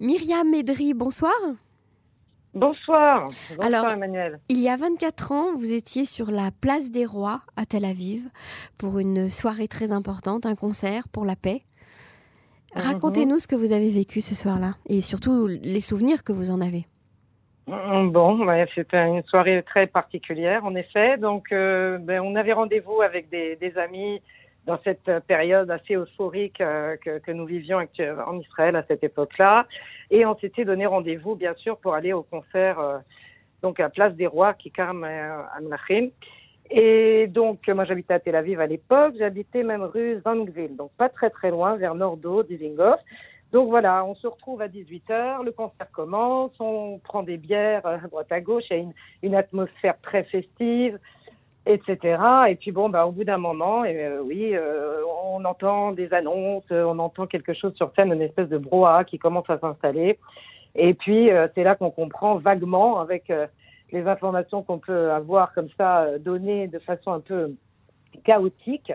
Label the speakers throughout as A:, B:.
A: Myriam Medri, bonsoir.
B: Bonsoir. Bonsoir
A: Alors,
B: Emmanuel.
A: Il y a 24 ans, vous étiez sur la place des rois à Tel Aviv pour une soirée très importante, un concert pour la paix.
B: Mhm.
A: Racontez-nous ce que vous avez vécu ce soir-là et surtout les souvenirs que vous en avez.
B: Mm, Bon, ouais, c'était une soirée très particulière, en effet. Donc, euh, ben, on avait rendez-vous avec des, des amis dans cette euh, période assez euphorique euh, que, que nous vivions en Israël à cette époque-là. Et on s'était donné rendez-vous, bien sûr, pour aller au concert euh, donc à Place des Rois, Karm à Menachem. Et donc, moi, j'habitais à Tel Aviv à l'époque. J'habitais même rue Zangville, donc pas très très loin, vers Nordo, Dizengoff. Donc voilà, on se retrouve à 18h, le concert commence, on prend des bières euh, à droite à gauche, il y a une, une atmosphère très festive, etc. Et puis bon, bah, au bout d'un moment, et, euh, oui, euh, on entend des annonces, euh, on entend quelque chose sur scène, une espèce de brouhaha qui commence à s'installer. Et puis euh, c'est là qu'on comprend vaguement, avec les informations qu'on peut avoir comme ça, données de façon un peu chaotique,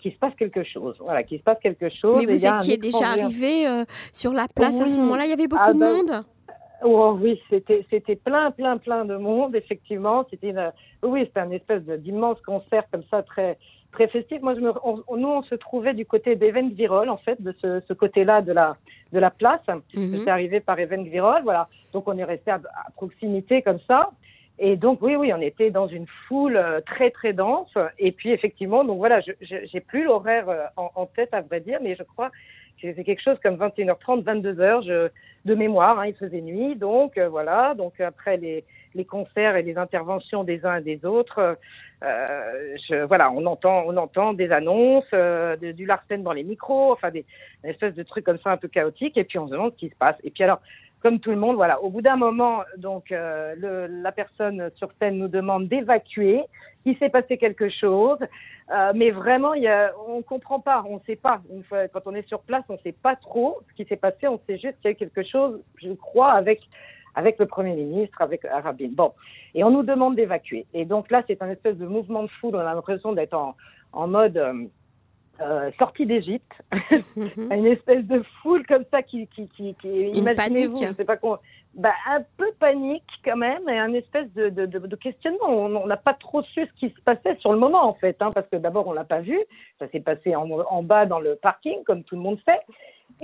B: qu'il se passe quelque chose. Voilà, qu'il se passe quelque chose.
A: Mais vous étiez déjà arrivé sur la place à ce moment-là, il y avait beaucoup
B: Ah
A: de
B: ben,
A: monde?
B: Oh oui, c'était c'était plein plein plein de monde effectivement. C'était une- oui, c'était un espèce d'immense concert comme ça très très festif. Moi, je me, on- nous on se trouvait du côté d'Event Virol en fait, de ce, ce côté-là de la de la place.
A: Mhm.
B: J'étais arrivé par voilà. Donc on est resté à, à proximité comme ça. Et donc oui, oui, on était dans une foule euh, très très dense. Et puis effectivement, donc voilà, j'ai plus l'horaire euh, en, en tête à vrai dire, mais je crois c'est quelque chose comme 21h30, 22h. Je de mémoire, hein, il faisait nuit, donc euh, voilà. Donc après les, les concerts et les interventions des uns et des autres, euh, je, voilà, on entend, on entend des annonces, euh, de- du Larsen dans les micros, enfin des une espèce de trucs comme ça un peu chaotiques, et puis on se demande ce qui se passe. Et puis alors, comme tout le monde, voilà, au bout d'un moment, donc euh, le, la personne sur scène nous demande d'évacuer. Il s'est passé quelque chose, euh, mais vraiment, il y a, on comprend pas, on sait pas. Quand on est sur place, on sait pas trop ce qui s'est passé. On sait juste qu'il y a eu quelque chose, je crois, avec avec le premier ministre, avec Rabin. Bon, et on nous demande d'évacuer. Et donc là, c'est un espèce de mouvement de foule. On a l'impression d'être en en mode euh, euh, sortie d'Égypte,
A: Mhm.
B: une espèce de foule comme ça qui qui qui, qui imaginez-vous, je sais pas quoi. Bah, un peu panique quand même et un espèce de, de, de, de questionnement. On n'a pas trop su ce qui se passait sur le moment en fait, hein, parce que d'abord on l'a pas vu, ça s'est passé en, en bas dans le parking comme tout le monde sait,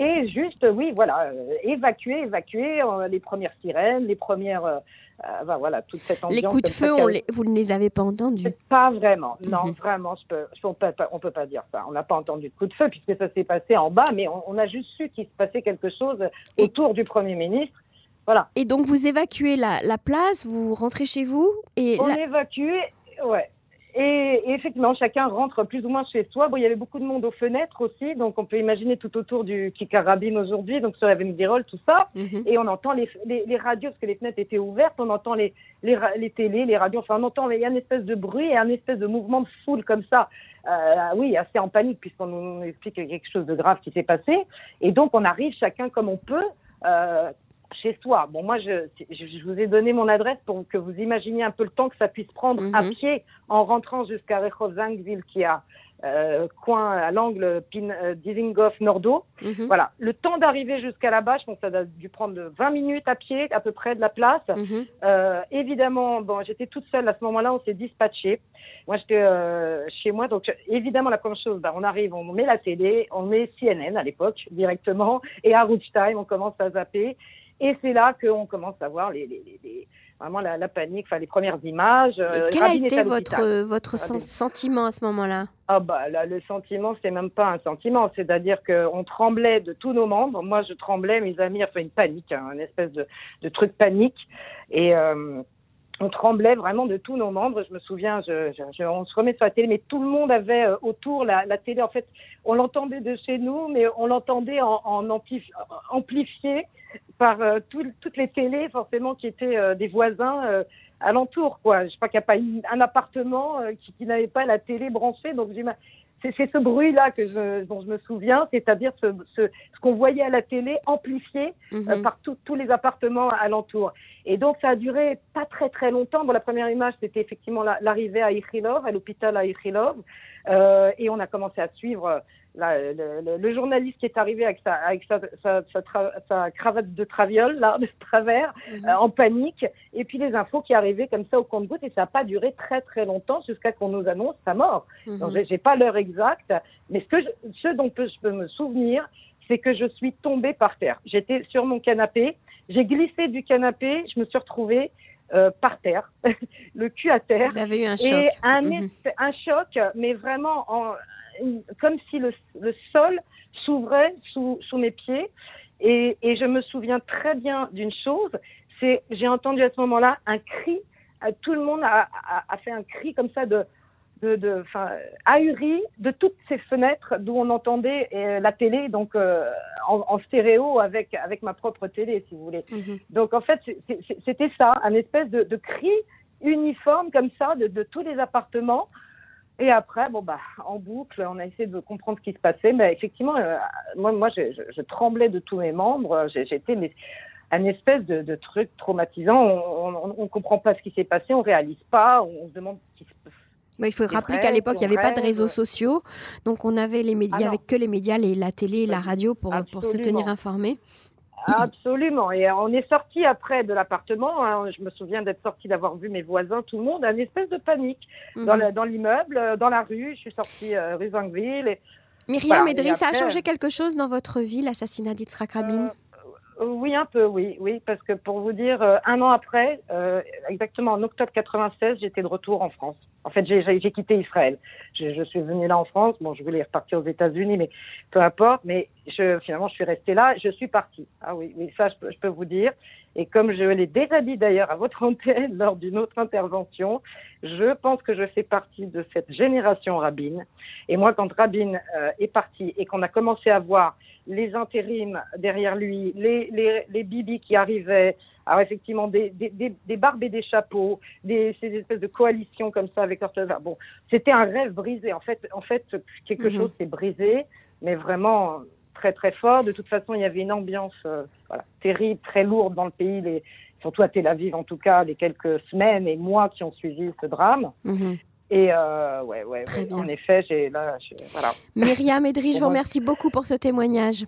B: et juste oui voilà euh, évacuer, évacuer euh, les premières sirènes, les premières, euh, euh, bah, voilà toute cette ambiance.
A: Les coups de feu, on les- vous ne les avez pas entendus?
B: pas vraiment. Non,
A: Mhm.
B: vraiment, je peux, je on peut pas, on peut pas dire ça. On n'a pas entendu de coup de feu puisque ça s'est passé en bas, mais on, on a juste su qu'il se passait quelque chose
A: Et-
B: autour du Premier ministre. Voilà.
A: Et donc vous évacuez la, la place, vous rentrez chez vous et
B: On évacue, ouais. Et, et effectivement, chacun rentre plus ou moins chez soi. Bon, il y avait beaucoup de monde aux fenêtres aussi, donc on peut imaginer tout autour du Kikarabim aujourd'hui, donc sur Even Virol, tout ça.
A: Mhm.
B: Et on entend les, les, les radios, parce que les fenêtres étaient ouvertes, on entend les, les, les télés, les radios, enfin on entend, il y a une espèce de bruit et un espèce de mouvement de foule comme ça. Euh, oui, assez en panique, puisqu'on nous explique quelque chose de grave qui s'est passé. Et donc on arrive chacun comme on peut. Euh, chez soi. Bon, moi, je, vous ai donné mon adresse pour que vous imaginiez un peu le temps que ça puisse prendre à
A: Mhm.
B: pied en rentrant jusqu'à Rehov Zangville, qui a euh, coin à l'angle Pin, euh, Dizengoff Nordo.
A: Mhm.
B: Voilà, le temps d'arriver jusqu'à la bâche, bon, ça a dû prendre 20 minutes à pied, à peu près de la place.
A: Mhm.
B: Euh, évidemment, bon, j'étais toute seule à ce moment-là, on s'est dispatché. Moi, j'étais euh, chez moi, donc évidemment, la première chose, bah, on arrive, on met la télé, on met CNN à l'époque directement, et à Time, on commence à zapper. Et c'est là qu'on commence à voir les, les, les, vraiment la, la panique, enfin les premières images.
A: Et
B: Euh,
A: quel a
B: Rabin
A: été votre,
B: l'hôpital.
A: votre sentiment à ce moment-là?
B: Ah bah là, le sentiment, c'est même pas un sentiment, c'est-à-dire qu'on tremblait de tous nos membres. Moi, je tremblais, mes amis, enfin une panique, hein, une espèce de, de truc panique, et euh, on tremblait vraiment de tous nos membres. Je me souviens, je, je- je- on se remet sur la télé, mais tout le monde avait euh, autour la, la télé. En fait, on l'entendait de chez nous, mais on l'entendait en, en ampli- amplifié par euh, tout- toutes les télés, forcément, qui étaient euh, des voisins. euh, alentour quoi je crois qu'il n'y a pas une- un appartement euh, qui, qui n'avait pas la télé branchée donc c'est c'est ce bruit-là que je, dont je me souviens, c'est-à-dire ce, ce, ce qu'on voyait à la télé amplifié euh,
A: Mhm.
B: par tout- tous les appartements alentours. Et donc, ça a duré pas très très longtemps. Bon, la première image, c'était effectivement l'arrivée à Ichilov, à l'hôpital à Ichilov. Euh, et on a commencé à suivre le, journaliste qui est arrivé avec sa, avec sa, sa, cravate de traviole, là, de travers, mhm. euh, en panique. Et puis les infos qui arrivaient comme ça au compte-goutte. Et ça n'a pas duré très très longtemps jusqu'à qu'on nous annonce sa mort. Mhm. Donc, j'ai pas l'heure exacte. Mais ce, que ce dont je peux me souvenir, c'est que je suis tombée par terre. J'étais sur mon canapé, j'ai glissé du canapé, je me suis retrouvée euh, par terre, le cul à terre.
A: Vous avez eu un choc.
B: Et un, mhm. un choc, mais vraiment en, comme si le, le sol s'ouvrait sous, sous, mes pieds. Et, et, je me souviens très bien d'une chose, c'est j'ai entendu à ce moment-là un cri. Euh, tout le monde a, a, a fait un cri comme ça de de, de ahuri de toutes ces fenêtres d'où on entendait euh, la télé, donc euh, en, stéréo avec avec ma propre télé, si vous voulez. Mhm. Donc en fait, c'était ça, un espèce de, de, cri uniforme comme ça de, de, tous les appartements. Et après, bon bah, en boucle, on a essayé de comprendre ce qui se passait, mais effectivement, euh, moi, moi, je, je, tremblais de tous mes membres. J'étais un espèce de, de, truc traumatisant. On ne comprend pas ce qui s'est passé, on réalise pas, on se demande ce qui se
A: il faut rappeler qu'à l'époque, il n'y avait pas de réseaux sociaux, donc on avait les médias, ah que les médias, la télé, la radio pour, pour se tenir informé.
B: Absolument. Et on est sorti après de l'appartement. Hein. Je me souviens d'être sorti, d'avoir vu mes voisins, tout le monde, une espèce de panique mhm. dans l'immeuble, dans la rue. Je suis sortie euh, rue Zangville. Et...
A: Myriam Edry, ça a changé quelque chose dans votre vie, l'assassinat d'Yitzhak Rabin? Euh,
B: oui, un peu, oui, oui, parce que pour vous dire, euh, un an après, euh, exactement en octobre 96, j'étais de retour en France. En fait, j'ai quitté Israël. Je, je, suis venue là en France. Bon, je voulais repartir aux États-Unis, mais peu importe. Mais je, finalement, je suis restée là. Je suis partie. Ah oui, oui, ça, je peux, je peux vous dire. Et comme je l'ai déjà dit d'ailleurs à votre antenne lors d'une autre intervention, je pense que je fais partie de cette génération Rabin. Et moi, quand Rabin euh, est parti et qu'on a commencé à voir les intérims derrière lui, les, les, les bibis qui arrivaient, alors effectivement des, des, des, barbes et des chapeaux, des, ces espèces de coalitions comme ça avec Ortega. Bon, c'était un rêve brisé. En fait, en fait, quelque mhm. chose s'est brisé, mais vraiment très très fort. De toute façon, il y avait une ambiance euh, voilà, terrible, très lourde dans le pays, les, surtout à Tel Aviv en tout cas, les quelques semaines et mois qui ont suivi ce drame. Mhm. Et euh, ouais, ouais, en effet, j'ai là, voilà.
A: Myriam Edry, je vous remercie beaucoup pour ce témoignage.